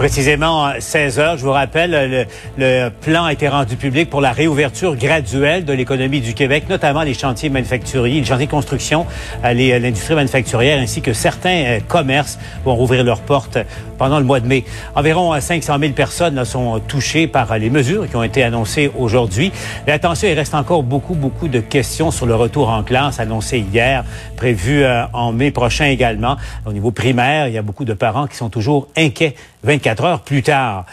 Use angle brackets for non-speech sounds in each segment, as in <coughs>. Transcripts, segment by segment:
Précisément 16 heures, je vous rappelle, le, plan a été rendu public pour la réouverture graduelle de l'économie du Québec, notamment les chantiers manufacturiers, les chantiers de construction, euh, l'industrie manufacturière, ainsi que certains euh, commerces vont rouvrir leurs portes pendant le mois de mai. Environ 500 000 personnes sont touchées par les mesures qui ont été annoncées aujourd'hui. Mais attention, il reste encore beaucoup, beaucoup de questions sur le retour en classe annoncé hier, prévu euh, en mai prochain également. Au niveau primaire, il y a beaucoup de parents qui sont toujours inquiets 24 heures plus tard.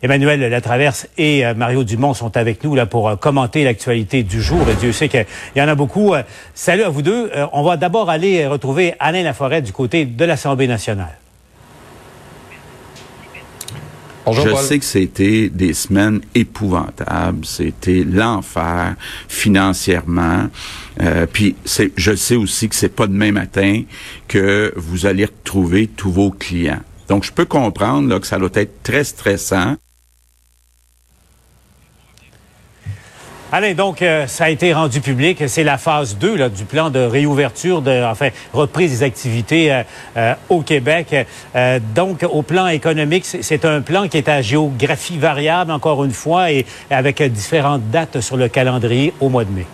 Emmanuel Latraverse et euh, Mario Dumont sont avec nous là pour euh, commenter l'actualité du jour. Dieu sait qu'il y en a beaucoup. Euh, salut à vous deux. on va d'abord aller retrouver Alain Laforêt du côté de l'Assemblée nationale. Bonjour, je sais que c'était des semaines épouvantables, c'était l'enfer financièrement. puis je sais aussi que c'est pas demain matin que vous allez retrouver tous vos clients. Donc, je peux comprendre là, que ça doit être très stressant. Alain, donc, euh, ça a été rendu public. C'est la phase 2 là, du plan de réouverture, de, enfin, reprise des activités euh, euh, au Québec. donc, au plan économique, c'est un plan qui est à géographie variable, encore une fois, et avec différentes dates sur le calendrier au mois de mai.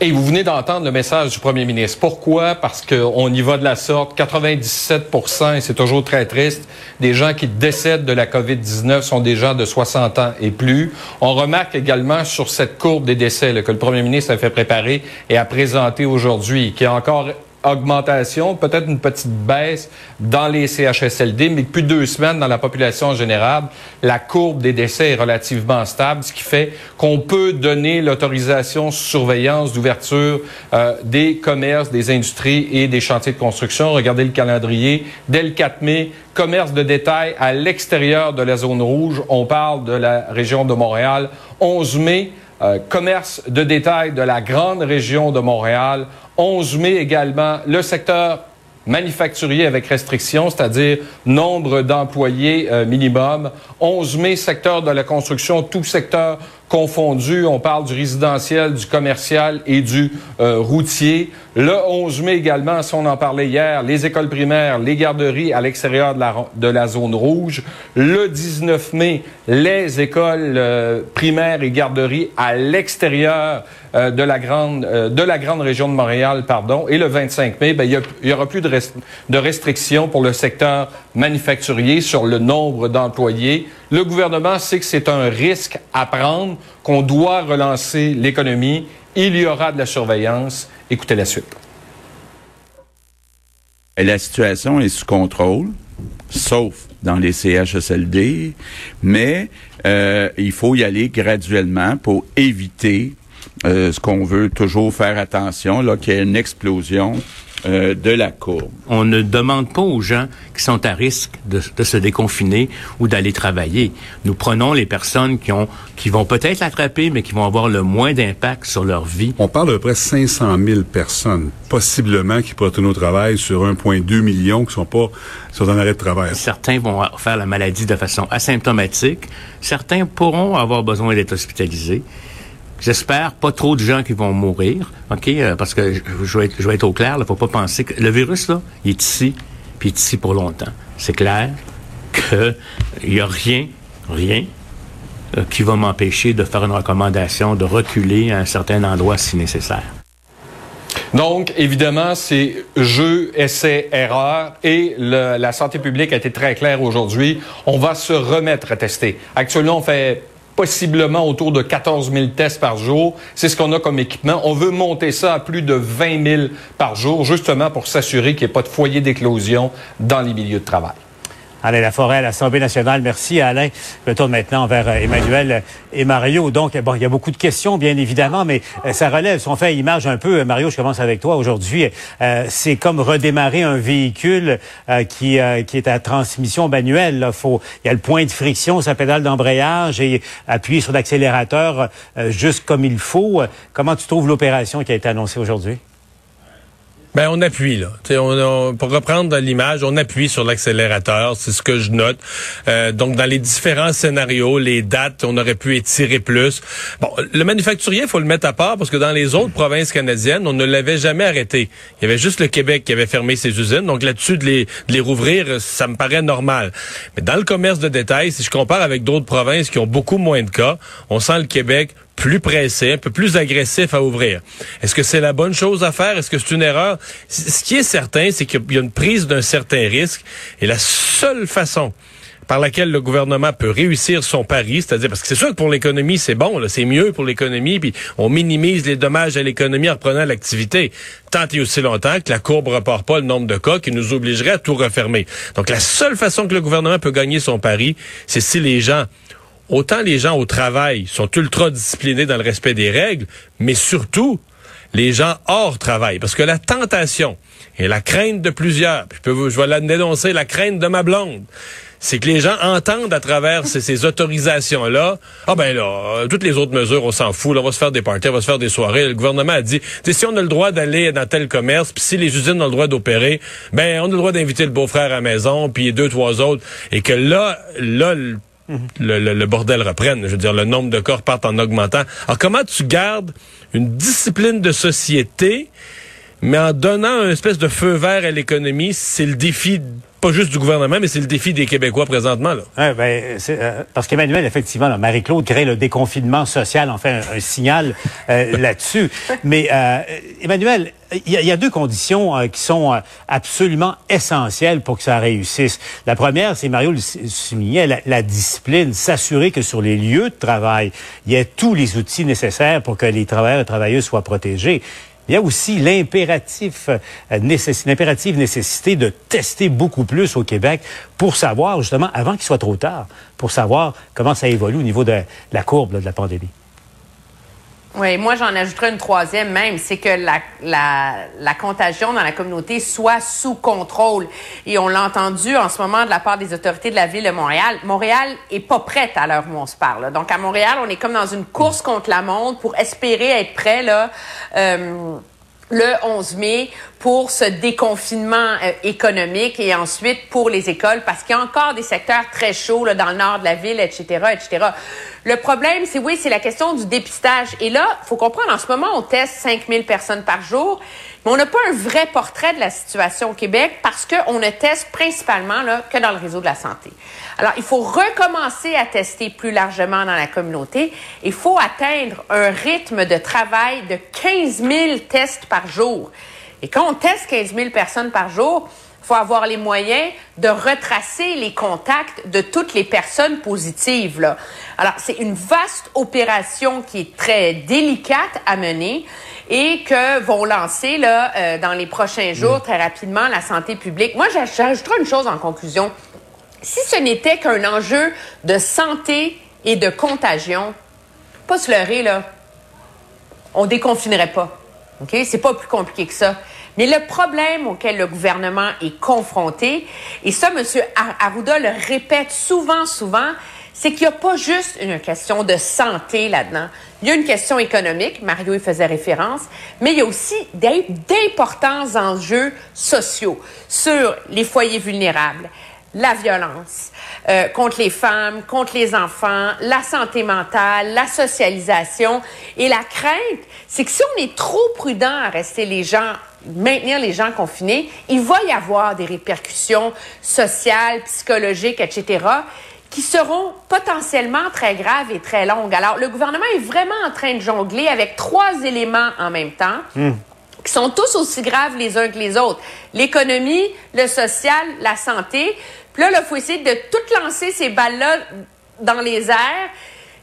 Et vous venez d'entendre le message du premier ministre. Pourquoi? Parce qu'on y va de la sorte. 97% et c'est toujours très triste, des gens qui décèdent de la COVID-19 sont des gens de 60 ans et plus. On remarque également sur cette courbe des décès que le premier ministre a fait préparer et a présenté aujourd'hui, qui est encore augmentation, peut-être une petite baisse dans les CHSLD, mais depuis deux semaines, dans la population générale, la courbe des décès est relativement stable, ce qui fait qu'on peut donner l'autorisation surveillance d'ouverture euh, des commerces, des industries et des chantiers de construction. Regardez le calendrier. Dès le 4 mai, commerce de détail à l'extérieur de la zone rouge. On parle de la région de Montréal. 11 mai, euh, commerce de détail de la grande région de Montréal. 11 mai également, le secteur manufacturier avec restriction, c'est-à-dire nombre d'employés euh, minimum. 11 mai, secteur de la construction, tout secteur confondu. On parle du résidentiel, du commercial et du euh, routier. Le 11 mai également, si on en parlait hier, les écoles primaires, les garderies à l'extérieur de la, zone rouge. Le 19 mai, les écoles euh, primaires et garderies à l'extérieur euh, de la grande de la grande région de Montréal, pardon. Et le 25 mai, ben, il y, aura plus de, de restrictions pour le secteur manufacturier sur le nombre d'employés. Le gouvernement sait que c'est un risque à prendre, qu'on doit relancer l'économie. Il y aura de la surveillance. Écoutez la suite. La situation est sous contrôle, sauf dans les CHSLD, mais euh, il faut y aller graduellement pour éviter euh, ce qu'on veut toujours faire attention, là, qu'il y ait une explosion euh, de la courbe. On ne demande pas aux gens qui sont à risque de, se déconfiner ou d'aller travailler. Nous prenons les personnes qui ont, qui vont peut-être l'attraper, mais qui vont avoir le moins d'impact sur leur vie. On parle de près 500 000 personnes, possiblement, qui pourraient retourner au travail sur 1,2 million qui sont pas sur un arrêt de travail. Certains vont faire la maladie de façon asymptomatique. Certains pourront avoir besoin d'être hospitalisés. J'espère pas trop de gens qui vont mourir, ok, euh, parce que je, vais être, au clair. Il faut pas penser que le virus là, il est ici, puis il est ici pour longtemps. C'est clair qu'il y a rien, rien euh, qui va m'empêcher de faire une recommandation de reculer à un certain endroit si nécessaire. Donc, évidemment, c'est jeu, essai, erreur. Et la santé publique a été très claire aujourd'hui. On va se remettre à tester. Actuellement, on fait possiblement autour de 14 000 tests par jour. C'est ce qu'on a comme équipement. On veut monter ça à plus de 20 000 par jour, justement pour s'assurer qu'il n'y ait pas de foyer d'éclosion dans les milieux de travail. Alain Laforêt l'Assemblée nationale. Merci, Alain. Je tourne maintenant vers euh, Emmanuel et Mario. Donc, bon, il y a beaucoup de questions, bien évidemment, mais euh, ça relève, si on fait image un peu, Mario, je commence avec toi aujourd'hui. Euh, c'est comme redémarrer un véhicule qui, qui est à transmission manuelle. Là. Faut, il y a le point de friction, sa pédale d'embrayage et appuyer sur l'accélérateur juste comme il faut. Comment tu trouves l'opération qui a été annoncée aujourd'hui? Ben on appuie là. On, pour reprendre l'image, on appuie sur l'accélérateur. C'est ce que je note. Euh, donc dans les différents scénarios, les dates, on aurait pu étirer plus. Bon, le manufacturier, faut le mettre à part parce que dans les autres provinces canadiennes, on ne l'avait jamais arrêté. Il y avait juste le Québec qui avait fermé ses usines. Donc là-dessus, de les, de les rouvrir, ça me paraît normal. Mais dans le commerce de détail, si je compare avec d'autres provinces qui ont beaucoup moins de cas, on sent le Québec plus pressé, un peu plus agressif à ouvrir. Est-ce que c'est la bonne chose à faire? Est-ce que c'est une erreur? Ce qui est certain, c'est qu'il y a une prise d'un certain risque et la seule façon par laquelle le gouvernement peut réussir son pari, c'est-à-dire parce que c'est sûr que pour l'économie c'est bon, c'est mieux pour l'économie, puis on minimise les dommages à l'économie en reprenant l'activité, tant et aussi longtemps que la courbe repart pas le nombre de cas qui nous obligerait à tout refermer. Donc la seule façon que le gouvernement peut gagner son pari, c'est si les gens autant les gens au travail sont ultra disciplinés dans le respect des règles, mais surtout les gens hors travail. Parce que la tentation et la crainte de plusieurs, je, peux, je vais la dénoncer, la crainte de ma blonde, c'est que les gens entendent à travers ces, autorisations-là, ah ben là, euh, toutes les autres mesures, on s'en fout, on va se faire des parties, on va se faire des soirées. Le gouvernement a dit, si on a le droit d'aller dans tel commerce, puis si les usines ont le droit d'opérer, ben on a le droit d'inviter le beau-frère à la maison, puis deux, trois autres, et que là, là, le, bordel reprenne. Je veux dire, le nombre de corps part en augmentant. Alors, comment tu gardes une discipline de société, mais en donnant un espèce de feu vert à l'économie, c'est le défi pas juste du gouvernement, mais c'est le défi des Québécois présentement. Là. ben, euh, parce qu'Emmanuel, effectivement, Marie-Claude crée le déconfinement social, enfin un, signal euh, là-dessus. <laughs> Mais euh, Emmanuel, il y, a deux conditions qui sont absolument essentielles pour que ça réussisse. La première, c'est Mario le soulignait, la, la discipline, s'assurer que sur les lieux de travail, il y ait tous les outils nécessaires pour que les travailleurs et travailleuses soient protégés. Il y a aussi l'impératif, euh, l'impérative nécessité de tester beaucoup plus au Québec pour savoir, justement, avant qu'il soit trop tard, pour savoir comment ça évolue au niveau de la courbe de la pandémie. Oui, moi j'en ajouterais une troisième même, c'est que la, la, la, contagion dans la communauté soit sous contrôle. Et on l'a entendu en ce moment de la part des autorités de la ville de Montréal. Montréal est pas prête à l'heure où on se parle. Donc à Montréal, on est comme dans une course contre la montre pour espérer être prêt là. Euh, le 11 mai pour ce déconfinement euh, économique et ensuite pour les écoles parce qu'il y a encore des secteurs très chauds là, dans le nord de la ville, etc., etc. Le problème, c'est oui, c'est la question du dépistage. Et là, faut comprendre, en ce moment, on teste 5000 personnes par jour, mais on n'a pas un vrai portrait de la situation au Québec parce qu'on ne teste principalement là, que dans le réseau de la santé. Alors, il faut recommencer à tester plus largement dans la communauté. Il faut atteindre un rythme de travail de 15 000 tests par jour. Et quand on teste 15 000 personnes par jour, il faut avoir les moyens de retracer les contacts de toutes les personnes positives. Là. Alors, c'est une vaste opération qui est très délicate à mener et que vont lancer là, euh, dans les prochains jours très rapidement la santé publique. Moi, j'ajouterai une chose en conclusion. Si ce n'était qu'un enjeu de santé et de contagion, pas se leurrer, là, on déconfinerait pas. OK? C'est pas plus compliqué que ça. Mais le problème auquel le gouvernement est confronté, et ça, M. Arruda le répète souvent, souvent, c'est qu'il n'y a pas juste une question de santé là-dedans. Il y a une question économique, Mario y faisait référence, mais il y a aussi d'importants enjeux sociaux sur les foyers vulnérables, la violence euh, contre les femmes, contre les enfants, la santé mentale, la socialisation. Et la crainte, c'est que si on est trop prudent à rester les gens maintenir les gens confinés, il va y avoir des répercussions sociales, psychologiques, etc., qui seront potentiellement très graves et très longues. Alors, le gouvernement est vraiment en train de jongler avec trois éléments en même temps. Hmm qui sont tous aussi graves les uns que les autres. L'économie, le social, la santé. Puis là, il faut essayer de tout lancer ces balles-là dans les airs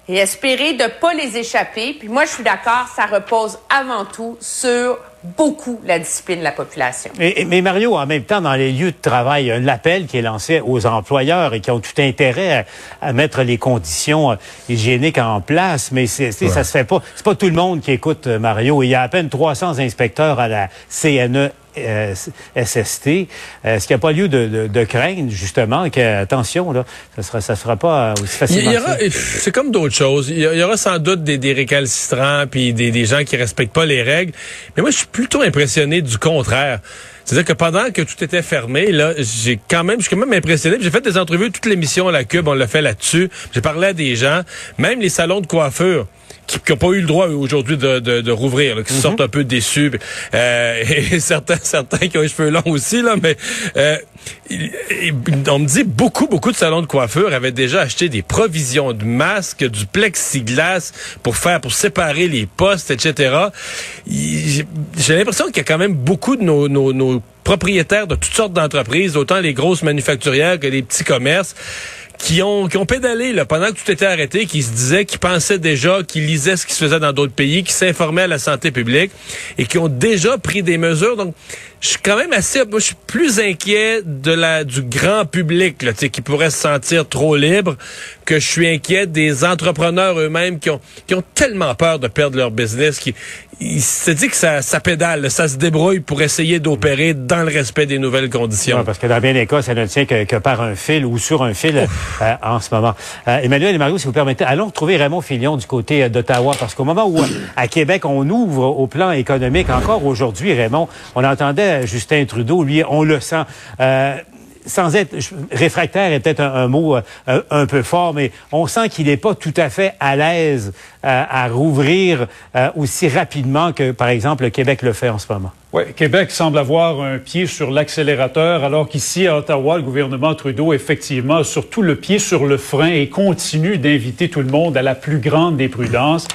et espérer de ne pas les échapper. Puis moi, je suis d'accord, ça repose avant tout sur beaucoup la discipline de la population. mais Mario, en même temps, dans les lieux de travail, il y a un appel qui est lancé aux employeurs et qui ont tout intérêt à, mettre les conditions euh, hygiéniques en place, mais c'est, ça se fait pas. C'est pas tout le monde qui écoute euh, Mario. Il y a à peine 300 inspecteurs à la CNE SST. Est-ce qu'il n'y a pas lieu de, craindre, justement, que, attention, là, ça sera, ça sera pas aussi facile. C'est comme d'autres choses. Il y, aura sans doute des, récalcitrants puis des, des gens qui respectent pas les règles. Mais moi, je suis plutôt impressionné du contraire. C'est-à-dire que pendant que tout était fermé, là, j'ai quand même, je suis quand même impressionné. J'ai fait des entrevues, toute l'émission à la Cube, on l'a fait là-dessus. J'ai parlé à des gens, même les salons de coiffure qui n'ont pas eu le droit aujourd'hui de, de, de rouvrir, qui mhm. sortent un peu déçus. Euh, <laughs> et certains, certains qui ont les cheveux longs aussi, là, mais euh, on me dit beaucoup, beaucoup de salons de coiffure avaient déjà acheté des provisions de masques, du plexiglas pour faire, pour séparer les postes, etc. J'ai l'impression qu'il y a quand même beaucoup de nos, nos, nos propriétaires de toutes sortes d'entreprises, autant les grosses manufacturières que les petits commerces, qui ont, qui ont pédalé là, pendant que tout était arrêté, qui se disaient, qui pensaient déjà, qui lisaient ce qui se faisait dans d'autres pays, qui s'informaient à la santé publique et qui ont déjà pris des mesures. Donc, je suis quand même assez, je suis plus inquiet de la du grand public là, qui pourrait se sentir trop libre que je suis inquiet des entrepreneurs eux-mêmes qui ont qui ont tellement peur de perdre leur business qui il se dit que ça, ça pédale, ça se débrouille pour essayer d'opérer dans le respect des nouvelles conditions. parce que dans bien des cas, ça ne tient que, que par un fil ou sur un fil euh, en ce moment. Euh, Emmanuel et Mario, si vous permettez, allons retrouver Raymond Filion du côté euh, d'Ottawa, parce qu'au moment où à Québec on ouvre au plan économique, encore aujourd'hui, Raymond, on entendait Justin Trudeau, lui, on le sent sans être réfractaire est peut-être un, mot euh, un peu fort, mais on sent qu'il n'est pas tout à fait à l'aise euh, à rouvrir euh, aussi rapidement que, par exemple, le Québec le fait en ce moment. Oui, Québec semble avoir un pied sur l'accélérateur, alors qu'ici, à Ottawa, le gouvernement Trudeau, effectivement, a surtout le pied sur le frein et continue d'inviter tout le monde à la plus grande des prudences.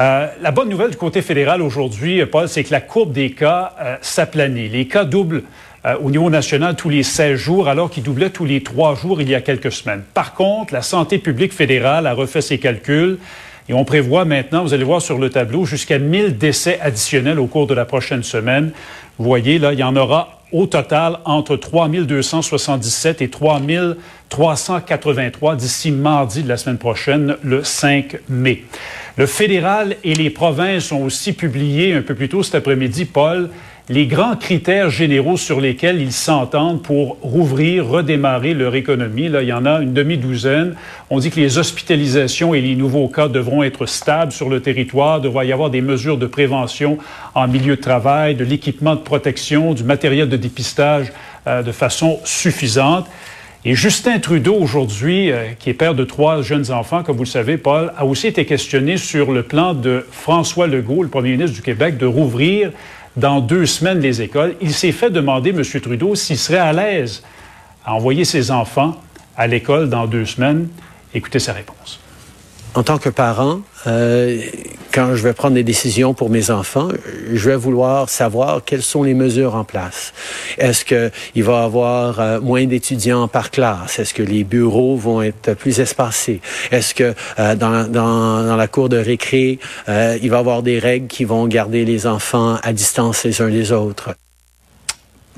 La bonne nouvelle du côté fédéral aujourd'hui, Paul, c'est que la courbe des cas s'aplanit. Les cas doublent euh, au niveau national tous les 16 jours, alors qu'il doublait tous les trois jours il y a quelques semaines. Par contre, la santé publique fédérale a refait ses calculs et on prévoit maintenant, vous allez voir sur le tableau, jusqu'à 1000 décès additionnels au cours de la prochaine semaine. Vous voyez, là, il y en aura au total entre 3277 et 3383 d'ici mardi de la semaine prochaine, le 5 mai. Le fédéral et les provinces ont aussi publié un peu plus tôt cet après-midi, Paul, les grands critères généraux sur lesquels ils s'entendent pour rouvrir, redémarrer leur économie. Là, il y en a une demi-douzaine. On dit que les hospitalisations et les nouveaux cas devront être stables sur le territoire. Devra y avoir des mesures de prévention en milieu de travail, de l'équipement de protection, du matériel de dépistage euh, de façon suffisante. Et Justin Trudeau, aujourd'hui, euh, qui est père de trois jeunes enfants, comme vous le savez, Paul, a aussi été questionné sur le plan de François Legault, le premier ministre du Québec, de rouvrir dans deux semaines les écoles. Il s'est fait demander, M. Trudeau, s'il serait à l'aise à envoyer ses enfants à l'école dans deux semaines. Écoutez sa réponse en tant que parent, euh, quand je vais prendre des décisions pour mes enfants, je vais vouloir savoir quelles sont les mesures en place. Est-ce qu'il va y avoir euh, moins d'étudiants par classe? Est-ce que les bureaux vont être plus espacés? Est-ce que euh, dans, dans, dans, la cour de récré, euh, il va y avoir des règles qui vont garder les enfants à distance les uns des autres?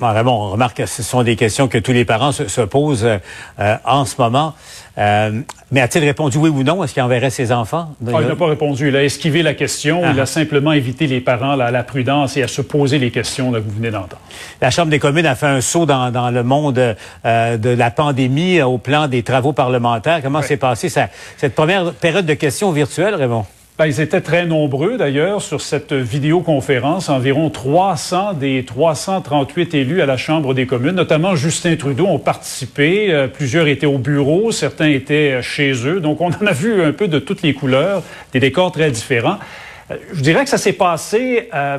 Bon, on remarque que ce sont des questions que tous les parents se, posent euh, en ce moment. Euh, mais a-t-il répondu oui ou non? Est-ce qu'il enverrait ses enfants? Ah, il n'a pas répondu. Il a esquivé la question. Il a ah. simplement invité les parents à la prudence et à se poser les questions que vous venez d'entendre. La Chambre des communes a fait un saut dans, le monde euh, de la pandémie au plan des travaux parlementaires. Comment s'est passée cette première période de questions virtuelles, Raymond? Ben, ils étaient très nombreux d'ailleurs sur cette vidéoconférence, environ 300 des 338 élus à la Chambre des communes, notamment Justin Trudeau, ont participé. Euh, plusieurs étaient au bureau, certains étaient chez eux. Donc on en a vu un peu de toutes les couleurs, des décors très différents. Euh, je dirais que ça s'est passé euh,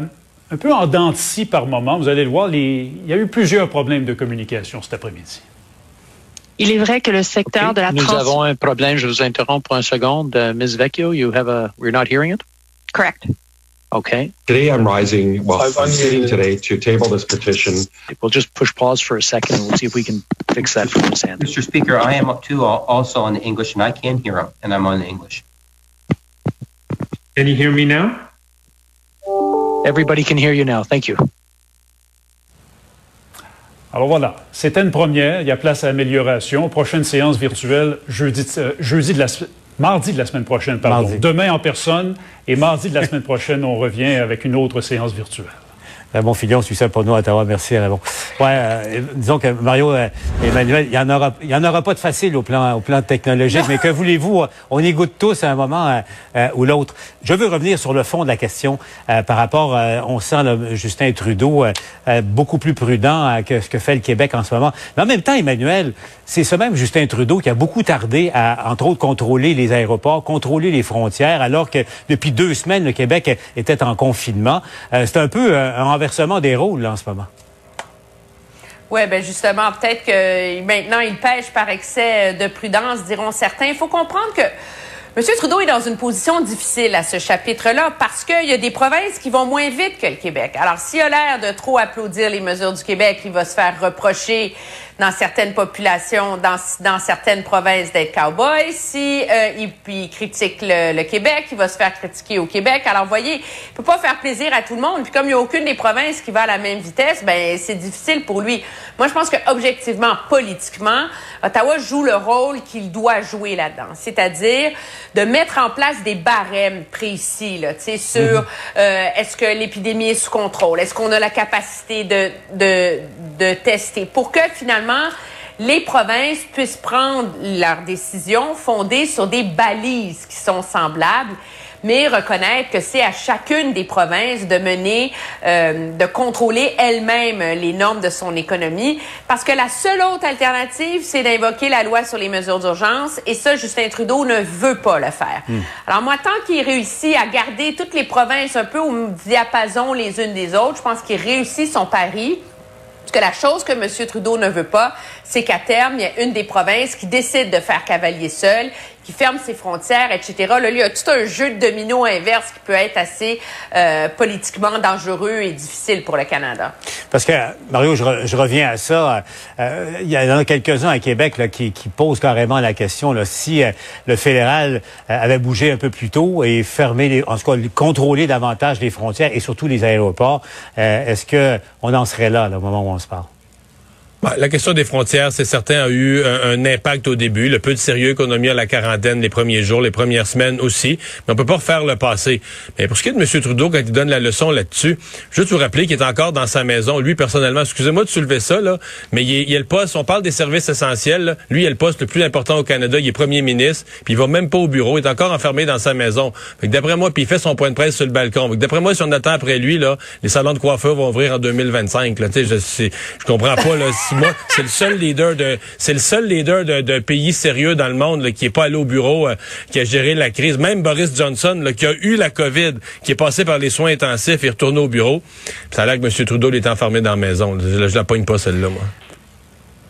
un peu en dents par moment. Vous allez le voir, il y a eu plusieurs problèmes de communication cet après-midi. Il est vrai que le secteur okay. de la Nous avons un problème. Je vous interromps pour un seconde. Uh, Ms. Vecchio, you have a. We're not hearing it. Correct. Okay. Today I'm rising, well, I'm sitting today to table this petition. We'll just push pause for a second and we'll see if we can fix that from Ms. Mr. Speaker, I am up too also on English and I can hear him and I'm on English. Can you hear me now? Everybody can hear you now. Thank you. Alors voilà, c'était une première. Il y a place à amélioration. Prochaine séance virtuelle jeudi, euh, jeudi de la mardi de la semaine prochaine, pardon. Demain en personne et mardi de la semaine prochaine, on revient avec une autre séance virtuelle. Raymond Filion suit ça pour nous à Ottawa. Merci, Raymond. Ouais, euh, disons que Mario euh, Emmanuel, il n'y en aura, il y en aura pas de facile au plan, au plan technologique, <laughs> mais que voulez-vous, on y goûte tous à un moment euh, ou l'autre. Je veux revenir sur le fond de la question par rapport, on sent le Justin Trudeau beaucoup plus prudent que ce que fait le Québec en ce moment. Mais en même temps, Emmanuel, c'est ce même Justin Trudeau qui a beaucoup tardé à, entre autres, contrôler les aéroports, contrôler les frontières, alors que depuis deux semaines, le Québec était en confinement. c'est un peu un renversement des rôles là, en ce moment. Oui, ben justement, peut-être que maintenant il pêche par excès de prudence, diront certains. Il faut comprendre que M. Trudeau est dans une position difficile à ce chapitre-là parce qu'il y a des provinces qui vont moins vite que le Québec. Alors, s'il a l'air de trop applaudir les mesures du Québec, il va se faire reprocher dans certaines populations, dans, dans certaines provinces d'être cowboy. Si euh, il, critique le, Québec, il va se faire critiquer au Québec. Alors, vous voyez, il peut pas faire plaisir à tout le monde. Puis comme il n'y a aucune des provinces qui va à la même vitesse, ben c'est difficile pour lui. Moi, je pense que objectivement, politiquement, Ottawa joue le rôle qu'il doit jouer là-dedans, c'est-à-dire de mettre en place des barèmes précis, là, tu sais, sur mhm. euh, est-ce que l'épidémie est sous contrôle, est-ce qu'on a la capacité de, de, de tester, pour que finalement les provinces puissent prendre leurs décisions fondées sur des balises qui sont semblables mais reconnaître que c'est à chacune des provinces de mener, euh, de contrôler elle-même les normes de son économie, parce que la seule autre alternative, c'est d'invoquer la loi sur les mesures d'urgence, et ça, Justin Trudeau ne veut pas le faire. Hmm. Alors moi, tant qu'il réussit à garder toutes les provinces un peu au diapason les unes des autres, je pense qu'il réussit son pari que la chose que M. Trudeau ne veut pas, c'est qu'à terme, il y a une des provinces qui décide de faire cavalier seul, qui ferme ses frontières, etc. Là, il y a tout un jeu de domino inverse qui peut être assez euh, politiquement dangereux et difficile pour le Canada. Parce que, Mario, je, reviens à ça. Euh, il y en a quelques-uns à Québec là, qui, qui, posent carrément la question là, si euh, le fédéral avait bougé un peu plus tôt et fermé, les, en tout cas, contrôlé davantage les frontières et surtout les aéroports, est-ce qu'on en serait là, là, au moment où on se parle? Bah, la question des frontières, c'est certain, a eu un, impact au début. Le peu de sérieux qu'on a mis à la quarantaine les premiers jours, les premières semaines aussi. Mais on peut pas refaire le passé. Mais pour ce qui est de M. Trudeau, quand il donne la leçon là-dessus, juste vous rappeler qu'il est encore dans sa maison. Lui, personnellement, excusez-moi de soulever ça, là, mais il, il a le poste, on parle des services essentiels. Lui, il a le poste le plus important au Canada. Il est premier ministre, puis il va même pas au bureau. Il est encore enfermé dans sa maison. D'après moi, puis il fait son point de presse sur le balcon. D'après moi, si on attend après lui, là, les salons de coiffeur vont ouvrir en 2025. Là, je, je comprends pas. Là, moi, c'est le seul leader de, c'est le seul leader de, pays sérieux dans le monde qui est pas allé au bureau, euh, qui a géré la crise. Même Boris Johnson, qui a eu la COVID, qui est passé par les soins intensifs, et retourné au bureau. ça a l'air que M. Trudeau est enfermé dans la maison. Je, je la pogne pas celle-là, moi.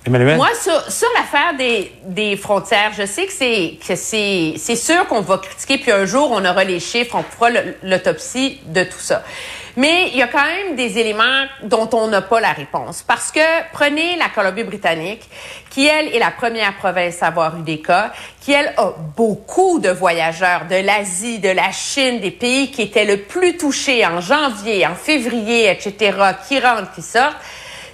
Moi, sur, l'affaire des, des, frontières, je sais que c'est que c'est c'est sûr qu'on va critiquer, puis un jour on aura les chiffres, on fera l'autopsie de tout ça. Mais il y a quand même des éléments dont on n'a pas la réponse. Parce que prenez la Colombie-Britannique, qui, elle, est la première province à avoir eu des cas, qui, elle, a beaucoup de voyageurs de l'Asie, de la Chine, des pays qui étaient le plus touchés en janvier, en février, etc., qui rentrent, qui sortent.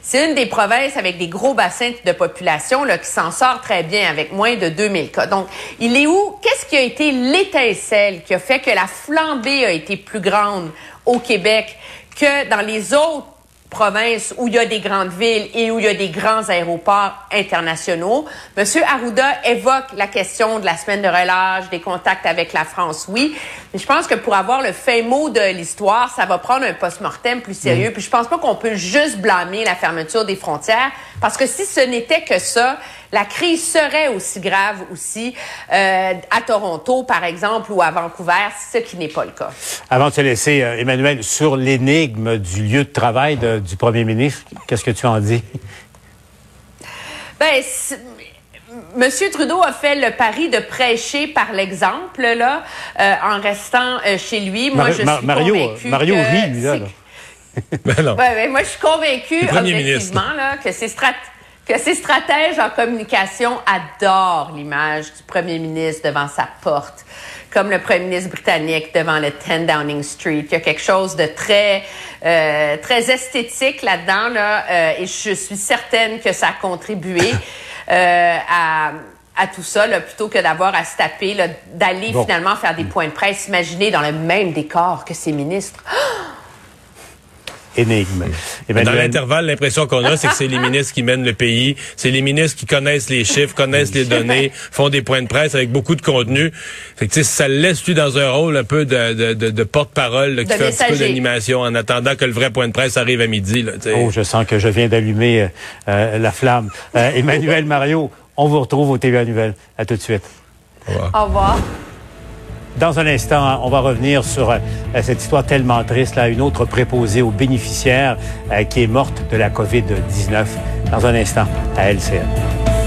C'est une des provinces avec des gros bassins de population là, qui s'en sort très bien avec moins de 2000 cas. Donc, il est où? Qu'est-ce qui a été l'étincelle qui a fait que la flambée a été plus grande au Québec que dans les autres provinces où il y a des grandes villes et où il y a des grands aéroports internationaux. Monsieur Arruda évoque la question de la semaine de relâche, des contacts avec la France, oui. Mais je pense que pour avoir le fin mot de l'histoire, ça va prendre un post-mortem plus sérieux. Mm. Puis je pense pas qu'on peut juste blâmer la fermeture des frontières parce que si ce n'était que ça, la crise serait aussi grave aussi euh, à Toronto, par exemple, ou à Vancouver, ce qui n'est pas le cas. Avant de te laisser, euh, Emmanuel, sur l'énigme du lieu de travail du premier ministre, qu'est-ce que tu en dis? Ben, Monsieur Trudeau a fait le pari de prêcher par l'exemple là, euh, en restant chez lui. Moi, je suis Mario, Mario rit, lui, là. <laughs> ben non. Ben, moi, je suis convaincu, objectivement, là, que c'est stratégique que ces stratèges en communication adorent l'image du premier ministre devant sa porte, comme le premier ministre britannique devant le 10 Downing Street. Il y a quelque chose de très, euh, très esthétique là-dedans, là, euh, et je suis certaine que ça a contribué <coughs> euh, à à tout ça, là, plutôt que d'avoir à se taper, d'aller finalement faire des points de presse, imaginer dans le même décor que ces ministres. <gasps> énigme. Dans l'intervalle, l'impression qu'on a, c'est que c'est les ministres qui mènent le pays, c'est les ministres qui connaissent les chiffres, connaissent les données, font des points de presse avec beaucoup de contenu. Fait que, ça le laisse lui dans un rôle un peu de, de, de, porte-parole qui fait un petit peu d'animation en attendant que le vrai point de presse arrive à midi. Là, oh, je sens que je viens d'allumer euh, euh, la flamme. Euh, Emmanuel Mario, on vous retrouve au TVA Nouvelles. À tout de suite. Au revoir. Au revoir. Dans un instant, on va revenir sur euh, cette histoire tellement triste, là, une autre préposée aux bénéficiaires euh, qui est morte de la COVID-19. Dans un instant, à LCN.